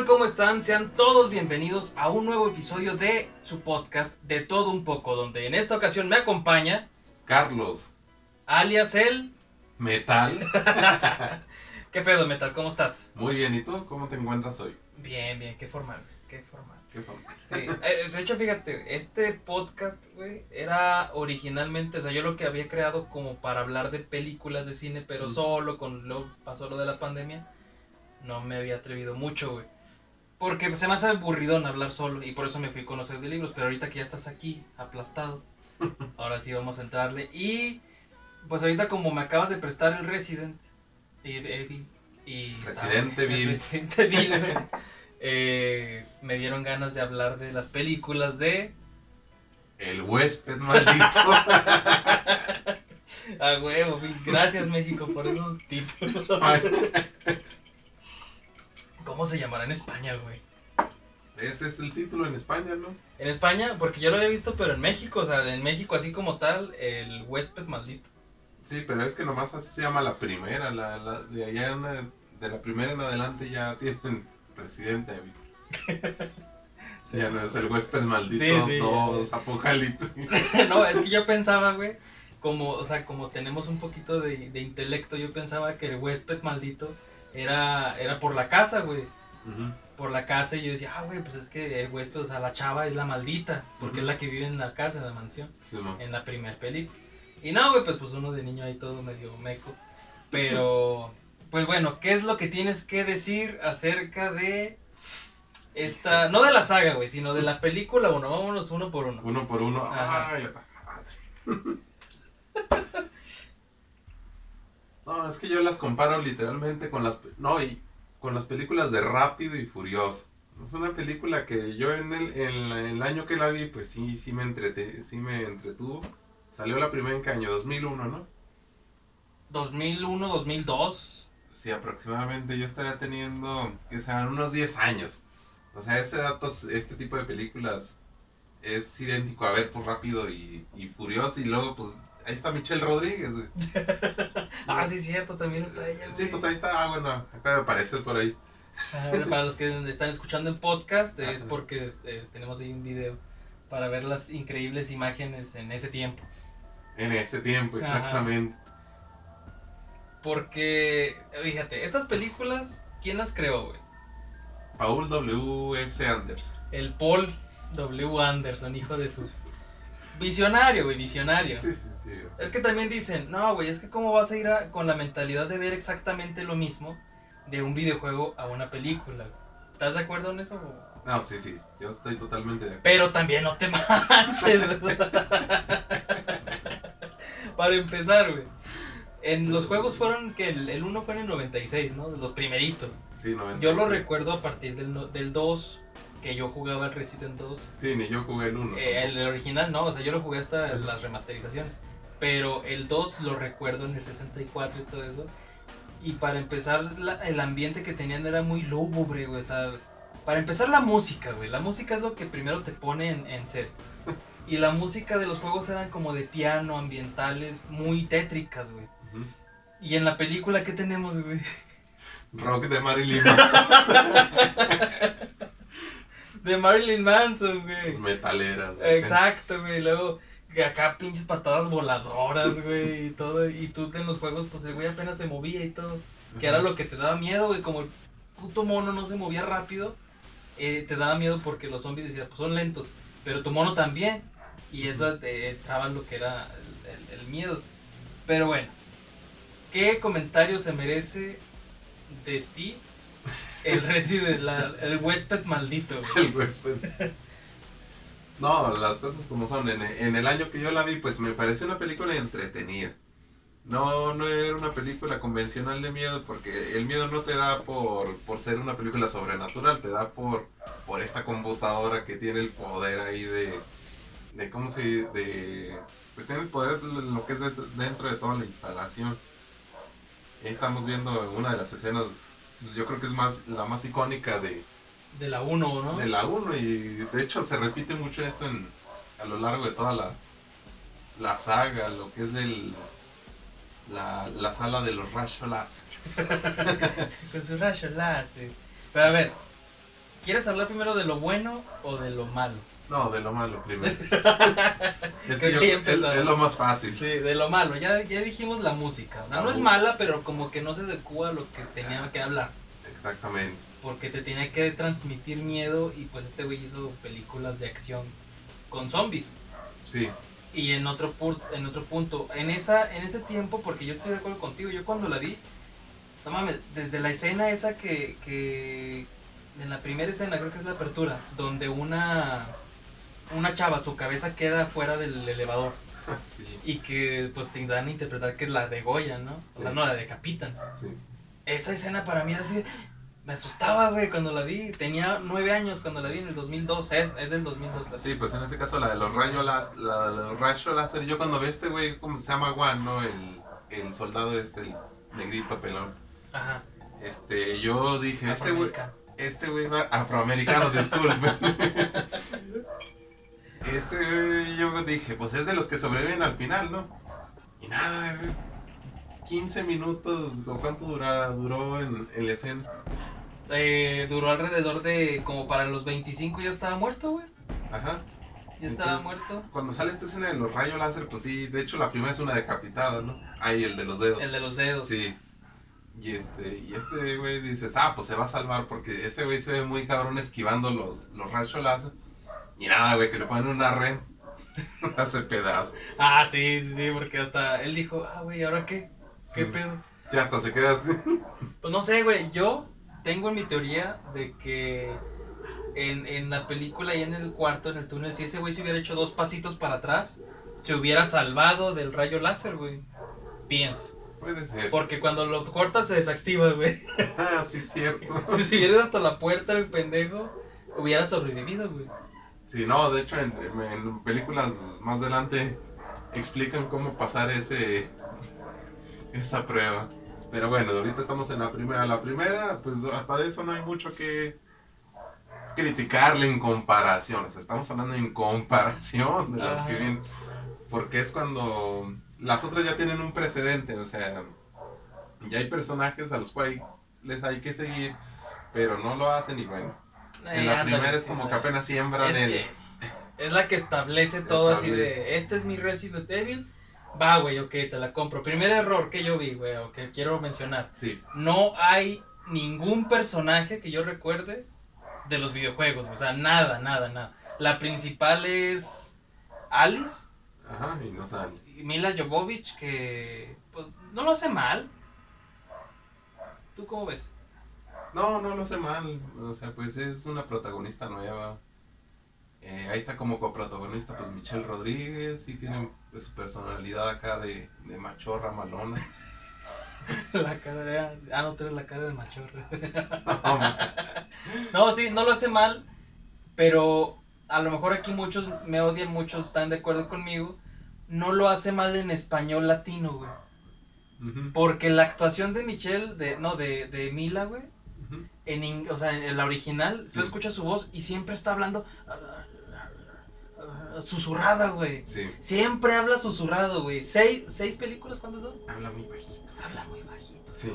Tal? ¿Cómo están? Sean todos bienvenidos a un nuevo episodio de su podcast De todo un poco, donde en esta ocasión me acompaña Carlos, alias el... metal. ¿Qué pedo, Metal? ¿Cómo estás? Muy bien, ¿y tú cómo te encuentras hoy? Bien, bien, qué formal, qué formal. ¿Qué forma? Sí, eh, de hecho, fíjate, este podcast, güey, era originalmente, o sea, yo lo que había creado como para hablar de películas de cine, pero Mm. solo, con lo pasó lo de la pandemia, no me había atrevido mucho, güey. Porque se me hace aburridón hablar solo y por eso me fui a conocer de libros, pero ahorita que ya estás aquí, aplastado, ahora sí vamos a entrarle. Y pues ahorita como me acabas de prestar el Resident Evil y... Resident el Evil. Resident Evil, eh, me dieron ganas de hablar de las películas de... El huésped maldito. A huevo, gracias México por esos títulos. ¿Cómo se llamará en España, güey? Ese es el título en España, ¿no? En España, porque yo lo había visto, pero en México, o sea, en México así como tal, el huésped maldito. Sí, pero es que nomás así se llama la primera. La, la- de allá en la- de la primera en adelante ya tienen Resident Evil. Sí, ya no es el huésped maldito Sí, sí. 2 Apocalipsis. no, es que yo pensaba, güey, como, o sea, como tenemos un poquito de, de intelecto, yo pensaba que el huésped maldito era, era por la casa, güey. Por la casa y yo decía, ah, güey, pues es que el huésped, o sea, la chava es la maldita, porque es la que vive en la casa, en la mansión. Sí, en la primera película. Y no, güey, pues, pues uno de niño ahí todo medio meco. Pero, pues bueno, ¿qué es lo que tienes que decir acerca de esta, no de la saga, güey, sino de la película uno? Vámonos uno por uno. Uno por uno. Ajá. Ay, no, es que yo las comparo literalmente con las no y con las películas de Rápido y Furioso. Es una película que yo en el, en el año que la vi, pues sí, sí me entrete, sí me entretuvo. Salió la primera en qué año, 2001, ¿no? 2001, 2002. Sí, aproximadamente yo estaría teniendo, que sean unos 10 años. O sea, ese dato, este tipo de películas es idéntico a ver, pues rápido y, y furioso. Y luego, pues, ahí está Michelle Rodríguez. güey. Ah, sí, cierto, también está ella. Sí, güey. pues ahí está, ah, bueno, acaba de aparecer por ahí. Ah, Para los que están escuchando en podcast, es Ajá. porque eh, tenemos ahí un video para ver las increíbles imágenes en ese tiempo. En ese tiempo, Ajá. exactamente. Porque, fíjate, estas películas, ¿quién las creó, güey? Paul W.S. Anderson. El Paul W. Anderson, hijo de su... Visionario, güey, visionario. Sí, sí, sí. Es que también dicen, no, güey, es que cómo vas a ir a- con la mentalidad de ver exactamente lo mismo de un videojuego a una película. ¿Estás de acuerdo en eso? No, sí, sí. Yo estoy totalmente de acuerdo. Pero también no te manches. Para empezar, güey. En los juegos fueron que el, el 1 fue en el 96, ¿no? Los primeritos. Sí, 96. Yo lo recuerdo a partir del, no- del 2, que yo jugaba el Resident 2. Sí, ni yo jugué el 1. Eh, el original no, o sea, yo lo jugué hasta las remasterizaciones. Pero el 2 lo recuerdo en el 64 y todo eso. Y para empezar, la- el ambiente que tenían era muy lúgubre, güey. O sea, para empezar, la música, güey. La música es lo que primero te pone en, en set. Y la música de los juegos eran como de piano, ambientales, muy tétricas, güey. Y en la película, ¿qué tenemos, güey? Rock de Marilyn. De Marilyn Manson, güey. metaleras. güey. Exacto, güey. Luego, acá pinches patadas voladoras, güey, y todo. Y tú en los juegos, pues el güey apenas se movía y todo. Que era lo que te daba miedo, güey. Como el puto mono no se movía rápido, eh, te daba miedo porque los zombies decían, pues son lentos. Pero tu mono también. Y eso te entraba en lo que era el, el- el miedo. Pero bueno, ¿qué comentario se merece de ti el Resident, la- el huésped maldito? El huésped. No, las cosas como son. En, en el año que yo la vi, pues me pareció una película entretenida. No, no era una película convencional de miedo porque el miedo no te da por, por ser una película sobrenatural, te da por, por esta computadora que tiene el poder ahí de, de ¿cómo se de pues tiene el poder de lo que es de- dentro de toda la instalación. Ahí estamos viendo una de las escenas, pues yo creo que es más la más icónica de, De la 1, ¿no? de la 1 y de hecho se repite mucho esto en, a lo largo de toda la, la saga, lo que es del la, la sala de los Rasholas. Con su rayo láser. Pero a ver, ¿quieres hablar primero de lo bueno o de lo malo? No, de lo malo primero. es que yo- es, es lo más fácil. Sí, de lo malo. Ya, ya dijimos la música. O sea, no es mala, pero como que no se adecua a lo que tenía que hablar. Exactamente. Porque te tenía que transmitir miedo y pues este güey hizo películas de acción con zombies. Sí, Y en otro, en otro punto, en, esa, en ese tiempo, porque yo estoy de acuerdo contigo, yo cuando la vi, no mames, desde la escena esa que, que, en la primera escena, creo que es la apertura, donde una, una chava, su cabeza queda fuera del elevador sí, y que pues te dan a interpretar que la degollan, ¿no? O sea, Sí. no, la decapitan. sí. Esa escena para mí era así, de- me asustaba, güey, cuando la vi. Tenía nueve años cuando la vi en el 2002, es, es del 2002 la Sí, pues en este caso la de los rayos láser, la de los rayos láser, yo cuando vi a este güey, como se llama Juan, ¿no? El, el soldado este, el negrito pelón. Ajá. Este, yo dije, este güey, este güey va, afroamericano, disculpe. Este güey, yo dije, pues es de los que sobreviven al final, ¿no? Y nada, güey. 15 minutos, ¿o cuánto dura, duró en, en la escena? Eh, duró alrededor de como para los 25 ya estaba muerto, güey. Ajá. Ya estaba Entonces, muerto. Cuando sale esta escena de los rayos láser, pues sí, de hecho la primera es una decapitada, ¿no? Ahí, el de los dedos. El de los dedos. Sí. Y este, y este güey dices, ah, pues se va a salvar porque ese güey se ve muy cabrón esquivando los, los rayos láser. Y nada, güey, que le ponen una red. Hace pedazo. Ah, sí, sí, sí, porque hasta él dijo, ah, güey, ¿ahora qué? ¿Qué Sí. pedo? Ya hasta se queda así. Pues no sé, güey, yo tengo mi teoría de que en, en la película y en el cuarto, en el túnel, si ese güey se hubiera hecho dos pasitos para atrás, se hubiera salvado del rayo láser, güey. Pienso. Puede ser. Porque cuando lo cortas se desactiva, güey. Ah, sí, cierto. Si se hubiera ido hasta la puerta el pendejo, hubiera sobrevivido, güey. Sí, no, de hecho en, en películas más adelante explican cómo pasar ese esa prueba. Pero bueno, ahorita estamos en la primera. La primera, pues hasta eso no hay mucho que criticarle en sea, estamos hablando en comparación de las que vienen. Porque es cuando las otras ya tienen un precedente. O sea, ya hay personajes a los cuales les hay que seguir, pero no lo hacen y bueno. En Eh, la ándale, primera es como que apenas siembran es, el... que es la que establece todo así de, este es mi Resident Evil, va, güey, ok, te la compro. Primer error que yo vi, güey, o que quiero mencionar, Sí, no hay ningún personaje que yo recuerde de los videojuegos, o sea, nada, nada, nada. La principal es Alice, ajá, y no saben. y Mila Jovovich, que pues, no lo hace mal. ¿Tú cómo ves? No, no lo sé mal. O sea, pues es una protagonista nueva. Eh, ahí está como coprotagonista, pues Michelle Rodríguez. Y tiene pues, su personalidad acá de, de machorra malona. La cara de... Ah, no, tú eres la cara de machorra. No, sí, no lo hace mal, pero a lo mejor aquí muchos me odian, muchos están de acuerdo conmigo. No lo hace mal en español latino, güey. Porque la actuación de Michelle, de, no, de, de Mila, güey. En, o sea, en la original, Sí. tú escuchas su voz y siempre está hablando susurrada, güey. Sí, Siempre habla susurrado, güey. ¿Seis, ¿Seis películas cuántas son? habla muy bajito. Habla muy bajito. Sí,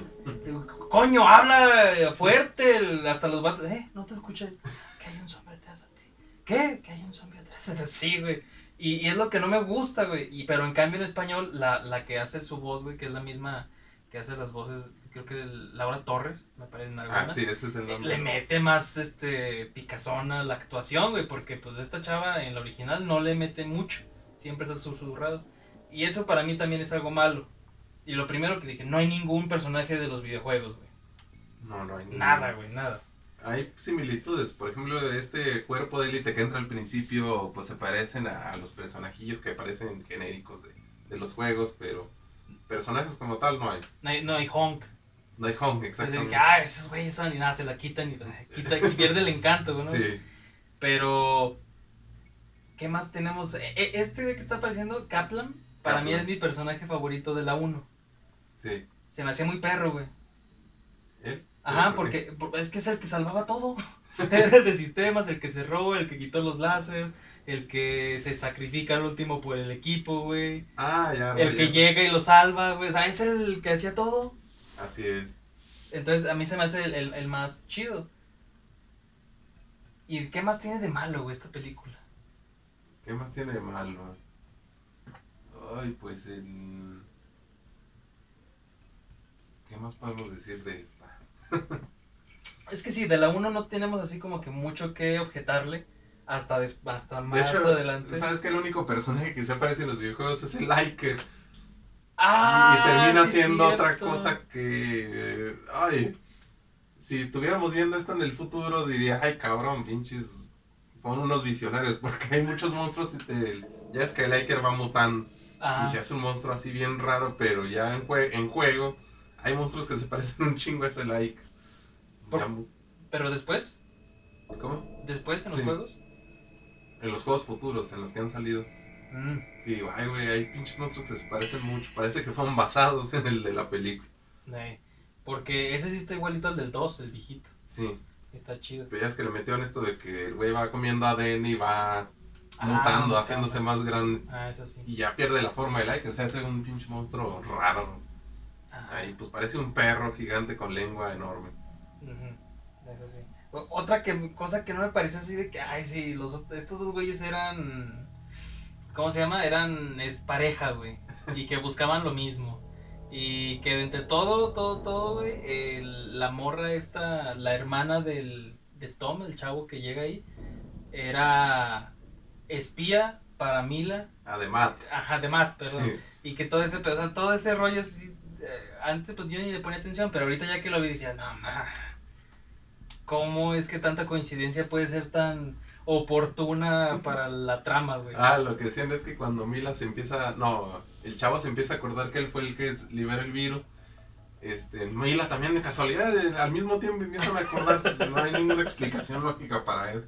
Coño, habla fuerte. el- Hasta los vatos. Eh, no te escuchan. Que hay un zombie atrás de ti. ¿Qué? Que hay un zombie atrás de ti. Sí, güey. Y, y es lo que no me gusta, güey. Y, pero en cambio en español, la, la que hace su voz, güey, que es la misma que hace las voces, creo que Laura Torres, me parece en ah, algunas. sí, ese es el nombre. Le mete más este picazón a la actuación, güey, porque pues esta chava en la original no le mete mucho, siempre está susurrado. Y eso para mí también es algo malo. Y lo primero que dije, no hay ningún personaje de los videojuegos, güey. No, no hay Nada, güey, nada. Hay similitudes, por ejemplo, este cuerpo de élite que entra al principio, pues se parecen a, a los personajillos que aparecen genéricos de, de los juegos, pero personajes como tal no hay. No hay, no hay Honk. No hay Entonces exactamente. dije, ah, esos güeyes son, y nada, se la quitan y ay, quita, y pierde el encanto, ¿no? Sí, Pero, ¿qué más tenemos? E- e- Este güey que está apareciendo, Kaplan, para mí Kaplan. es mi personaje favorito de la 1. sí. Se me hacía muy perro, güey. ¿Él? Ajá, porque por- es que es el que salvaba todo. Era el de sistemas, el que cerró, el que quitó los láseres, el que se sacrifica al último por el equipo, güey. Ah, ya. El que ya. llega y lo salva, güey. O sea, es el que hacía todo. Así es. Entonces, a mí se me hace el, el- el más chido. ¿Y qué más tiene de malo, güey, esta película? ¿Qué más tiene de malo? Ay, pues el... ¿Qué más podemos decir de esta? Es que sí, de la 1 no tenemos así como que mucho que objetarle hasta, des- hasta De más hecho, adelante. ¿sabes que el único personaje que se aparece en los videojuegos es el Iker? Ah, y termina sí, siendo otra cosa que... Ay, si estuviéramos viendo esto en el futuro diría, ay cabrón, pinches, son unos visionarios, porque hay muchos monstruos, y te- ya es que el Iker va mutando. Ah, Y se hace un monstruo así bien raro, pero ya en, jue- en juego hay monstruos que se parecen un chingo a ese mu- pero después, ¿Cómo? después en los Sí. juegos. En los juegos futuros, en los que han salido. Mm, Sí, ay, güey, hay pinches monstruos que se parecen mucho. Parece que fueron basados en el de la película. eh, porque ese sí está igualito al del 2, el viejito. Sí, Está chido. pero ya es que le metieron esto de que el güey va comiendo ADN y va Ah, mutando, haciéndose más grande. Ah, eso sí. Y ya pierde la forma del like, o sea, hace un pinche monstruo raro. Ah, Ahí, pues parece un perro gigante con lengua enorme. ujú, Eso sí. Otra que, cosa que no me pareció así de que, ay, sí, los, estos dos güeyes eran. ¿Cómo se llama? Eran es pareja, güey. Y que buscaban lo mismo. Y que de entre todo, todo, todo, güey, el- la morra esta, la hermana del, de Tom, el chavo que llega ahí, era espía para Mila, Además, ajá, de Matt, perdón. sí. Y que todo ese, pero, o sea, todo ese rollo así, eh, antes pues yo ni le ponía atención, pero ahorita ya que lo vi decía, no, ma, ¿cómo es que tanta coincidencia puede ser tan oportuna para la trama, güey? Ah, lo que decían es que cuando Mila se empieza, no, el chavo se empieza a acordar que él fue el que libera el virus. Este, Mila también de casualidad, eh, al mismo tiempo empiezan a acordarse, no hay ninguna explicación lógica para eso.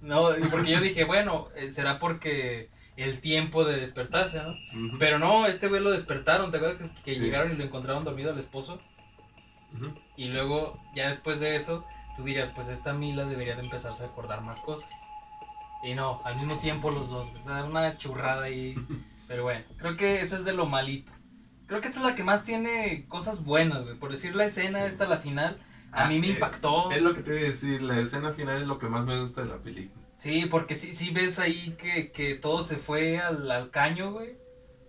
No, porque yo dije, bueno, eh, será porque el tiempo de despertarse, ¿no? Pero no, este güey lo despertaron, ¿te acuerdas que, que Sí. llegaron y lo encontraron dormido al esposo? Y luego, ya después de eso, tú dirías, pues esta Mila debería de empezarse a acordar más cosas. Y no, al mismo tiempo los dos. O sea, una churrada ahí. Pero bueno, creo que eso es de lo malito. Creo que esta es la que más tiene cosas buenas, güey. Por decir la escena, Sí. esta la final, a Ah, mí me es- impactó. Es lo que te iba a decir, la escena final es lo que más me gusta de la película. Sí, porque sí, sí ves ahí que, que todo se fue al, al caño, güey.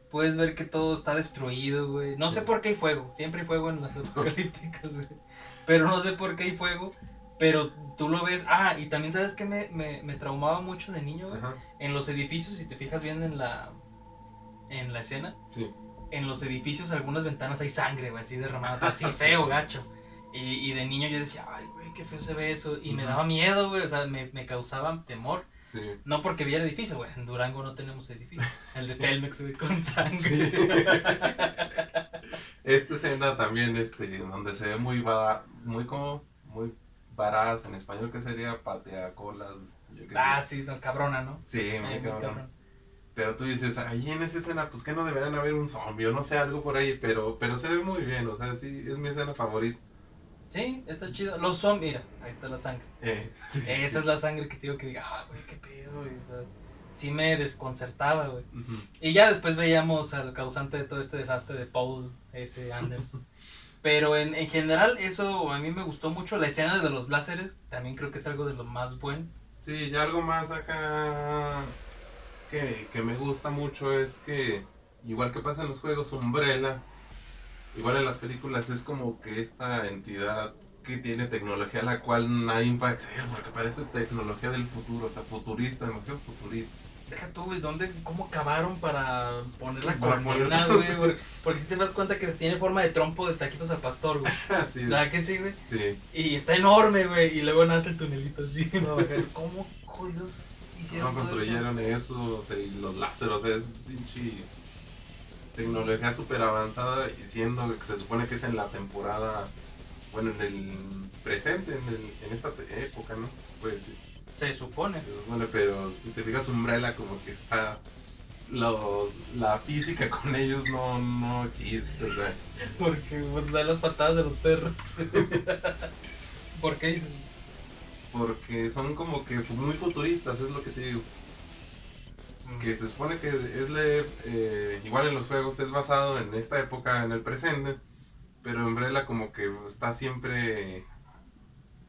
Puedes ver que todo está destruido, güey. No sé Sí. por qué hay fuego. Siempre hay fuego en las apocalípticas, güey. Pero no sé por qué hay fuego. Pero tú lo ves. Ah, y también sabes que me, me, me traumaba mucho de niño, güey. En los edificios, si te fijas bien en la, en la escena, sí. en los edificios, algunas ventanas hay sangre, güey, así derramada, pero así feo, gacho. Y, y de niño yo decía, ay, güey, qué feo se ve eso. Y me daba miedo, güey, o sea, me, me causaba temor. Sí. No porque viera edificios, güey. En Durango no tenemos edificios. El de Telmex, güey, con sangre. Sí. Esta escena también, este, donde se ve muy va, muy como, muy varaz en español, que sería patea colas. yo qué Ah, sé. sí, no, cabrona, ¿no? sí, Ay, muy muy cabrón. Pero tú dices, ahí en esa escena, pues que no deberían haber un zombie o no sé, algo por ahí, pero, pero se ve muy bien, o sea, sí, es mi escena favorita. Sí, está chido. Los zombies, mira, ahí está la sangre. Eh, sí. Esa es la sangre que te digo que diga, ah, güey, qué pedo, o sea, sí me desconcertaba, güey. Ujú. Y ya después veíamos al causante de todo este desastre de Paul S. Anderson. Pero en, en general, eso a mí me gustó mucho. La escena de los láseres también creo que es algo de lo más bueno. Sí, y algo más acá que, que me gusta mucho es que, igual que pasa en los juegos, Umbrella, igual en las películas, es como que esta entidad que tiene tecnología la cual nadie va a acceder, porque parece tecnología del futuro, o sea, futurista, demasiado futurista. Deja tú, güey, ¿dónde, cómo cavaron para poner la poner- güey? Porque, porque si te das cuenta que tiene forma de trompo de taquitos al pastor, güey. Así ¿Verdad que sí, güey? Sí, Y está enorme, güey. Y luego nace el tunelito así. bajar. ¿Cómo jodidos hicieron ¿cómo todo eso? construyeron eso? O sea, y los láseres, o sea, es pinche... tecnología súper avanzada y siendo que se supone que es en la temporada, bueno, en el presente, en, el, en esta época, ¿no? Puede decir. Se supone. Pero, bueno, pero si te fijas, Umbrella como que está... Los, la física con ellos no, no existe, o sea, Porque pues, da las patadas de los perros. ¿Por qué dices? porque son como que muy futuristas, es lo que te digo. Mm. que se supone que es leer, eh, igual en los juegos es basado en esta época, en el presente, pero Umbrella como que está siempre...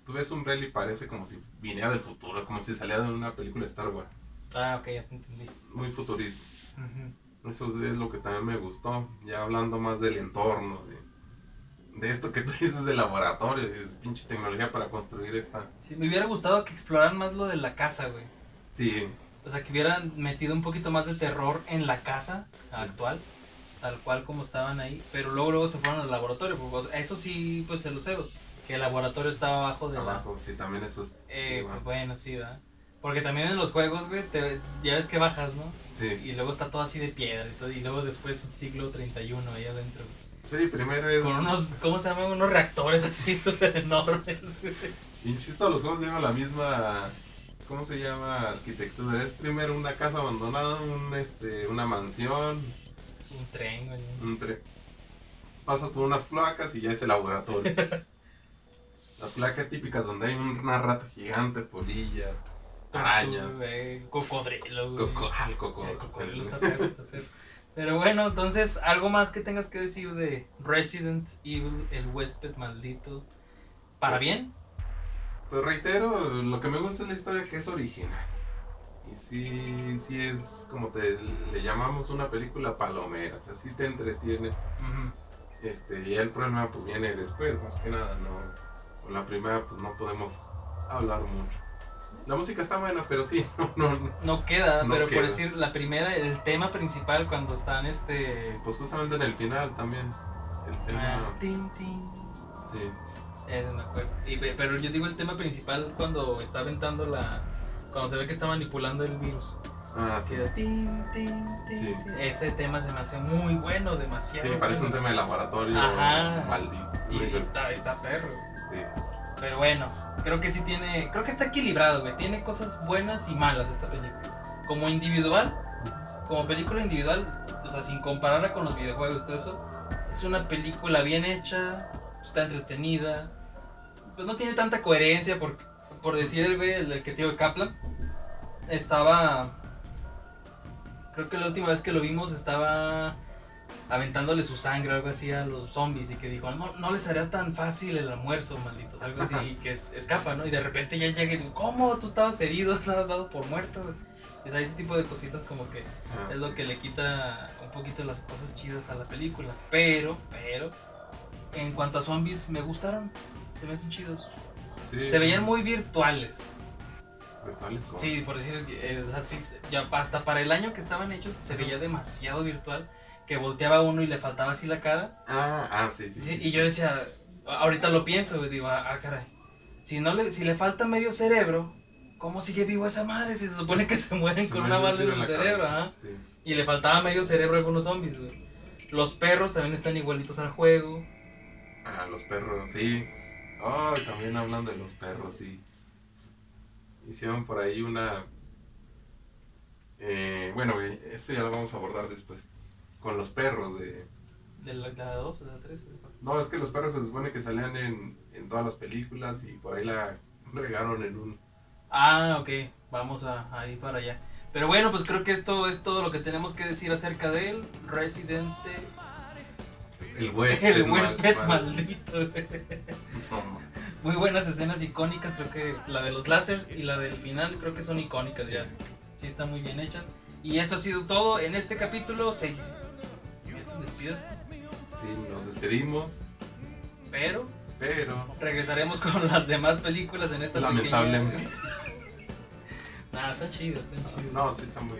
Tú ves Umbrella y parece como si viniera del futuro, como si saliera de una película de Star Wars, Ah, ok, ya te entendí. muy futurista. Ujú. Eso es lo que también me gustó, ya hablando más del entorno, de, de esto que tú dices de laboratorio, es pinche tecnología para construir esta... Sí, me hubiera gustado que exploraran más lo de la casa, güey. Sí, O sea, que hubieran metido un poquito más de terror en la casa actual, tal cual como estaban ahí, pero luego luego se fueron al laboratorio, porque o sea, eso sí, pues se lo cedo, que el laboratorio estaba abajo de abajo, sí, también eso es... la... Eh, sí, pues, bueno, sí, ¿verdad? Porque también en los juegos, güey, te- ya ves que bajas, ¿no? sí. Y luego está todo así de piedra y todo, y luego después siglo 31 ahí adentro. Sí, primero es... Con unos, ¿cómo se llaman? Unos reactores así súper enormes, güey. Todos los juegos llevan la misma. ¿Cómo se llama? Arquitectura. Es primero una casa abandonada, un, este, una mansión, Un tren, güey. un tren. Pasas por unas cloacas y ya es el laboratorio. Las cloacas típicas donde hay una rata gigante, polilla, araña, güey, Cocodrilo, güey. coco, ah, el coco. El cocodrilo está perro. Pero bueno, entonces, algo más que tengas que decir de Resident Evil, el huésped maldito. ¿Para bien? Pues reitero, lo que me gusta es la historia que es original. Y sí, sí es como te le llamamos una película palomera, o sea, sí te entretiene. Este, y el problema pues viene después, más que nada, no. La primera pues no podemos hablar mucho. La música está buena, pero sí, no, no, No queda, pero queda. por decir, la primera, el tema principal cuando están este... pues justamente en el final también. El tema, ah, sí, Ese me acuerdo. Y, pe- pero yo digo el tema principal cuando está aventando la... Cuando se ve que está manipulando el virus. ah, sí. Tin, tin, tin, Sí. Ese tema se me hace muy bueno, demasiado. Sí, parece un bueno. tema de laboratorio Ajá. maldito. Y está, está perro. Sí. Pero bueno, creo que sí tiene. Creo que está equilibrado, güey. Tiene cosas buenas y malas esta película. Como individual, como película individual, o sea, sin compararla con los videojuegos todo eso, es una película bien hecha, está entretenida. Pues no tiene tanta coherencia, por, por decir el güey, el, el que te digo, Kaplan, estaba. Creo que la última vez que lo vimos estaba aventándole su sangre o algo así a los zombies y que dijo, no, no les haría tan fácil el almuerzo, malditos, algo así, y que es- escapa, ¿no? Y de repente ya llega y digo, ¿cómo? Tú estabas herido, estabas dado por muerto. güey". O sea, ese tipo de cositas como que es lo que le quita un poquito las cosas chidas a la película. Pero, pero, en cuanto a zombies, me gustaron, se me hacen chidos. Sí, Se veían muy virtuales. virtuales Sí, por decir, eh, o sea, sí, ya hasta para el año que estaban hechos se veía demasiado virtual que volteaba uno y le faltaba así la cara. Ah, ah, sí, sí. Sí, sí. y yo decía, ahorita lo pienso, güey, digo, ah, ah, caray. Si no le, si le falta medio cerebro, ¿cómo sigue vivo esa madre? Si se supone que se mueren Se con una bala en el cerebro, ajá. Sí. Y le faltaba medio cerebro a algunos zombies, güey. Los perros también están igualitos al juego. Ah, los perros, sí. Oh, también hablando de los perros, sí. Hicieron por ahí una... Eh, bueno, eso ya lo vamos a abordar después. Con los perros de... De la 2 o de la 3. No, es que los perros se supone que salían en, en todas las películas y por ahí la regaron en un... Ah, ok, vamos a, a ir para allá. Pero bueno, pues creo que esto es todo lo que tenemos que decir acerca de él. Residente, El huésped. el huésped mal- maldito. No, Muy buenas escenas icónicas, creo que la de los lásers y la del final creo que son icónicas ya. Sí están muy bien hechas. Y esto ha sido todo en este capítulo. Se... Sí, nos despedimos, Pero pero... regresaremos con las demás películas en esta Lamentablemente. pequeña... Nah, están chidas, están chidas. No, sí está muy...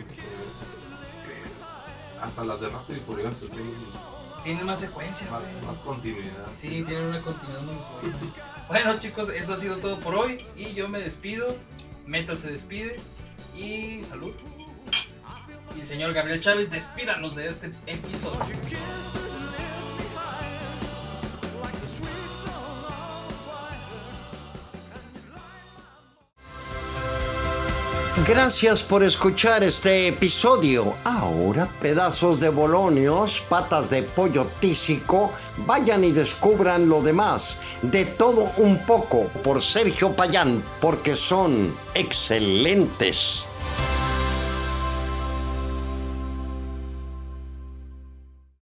Hasta las de Rápido y Furioso tienen Tienen más secuencia, más continuidad. Sí, tienen una continuidad muy buena. Bueno, chicos, eso ha sido todo por hoy. Y yo me despido. Metal se despide. Y salud. Y el señor Gabriel Chávez, despídanos de este episodio. Gracias por escuchar este episodio. Ahora, pedazos de bolonios, patas de pollo tísico, vayan y descubran lo demás. De todo un poco por Sergio Payán, porque son excelentes.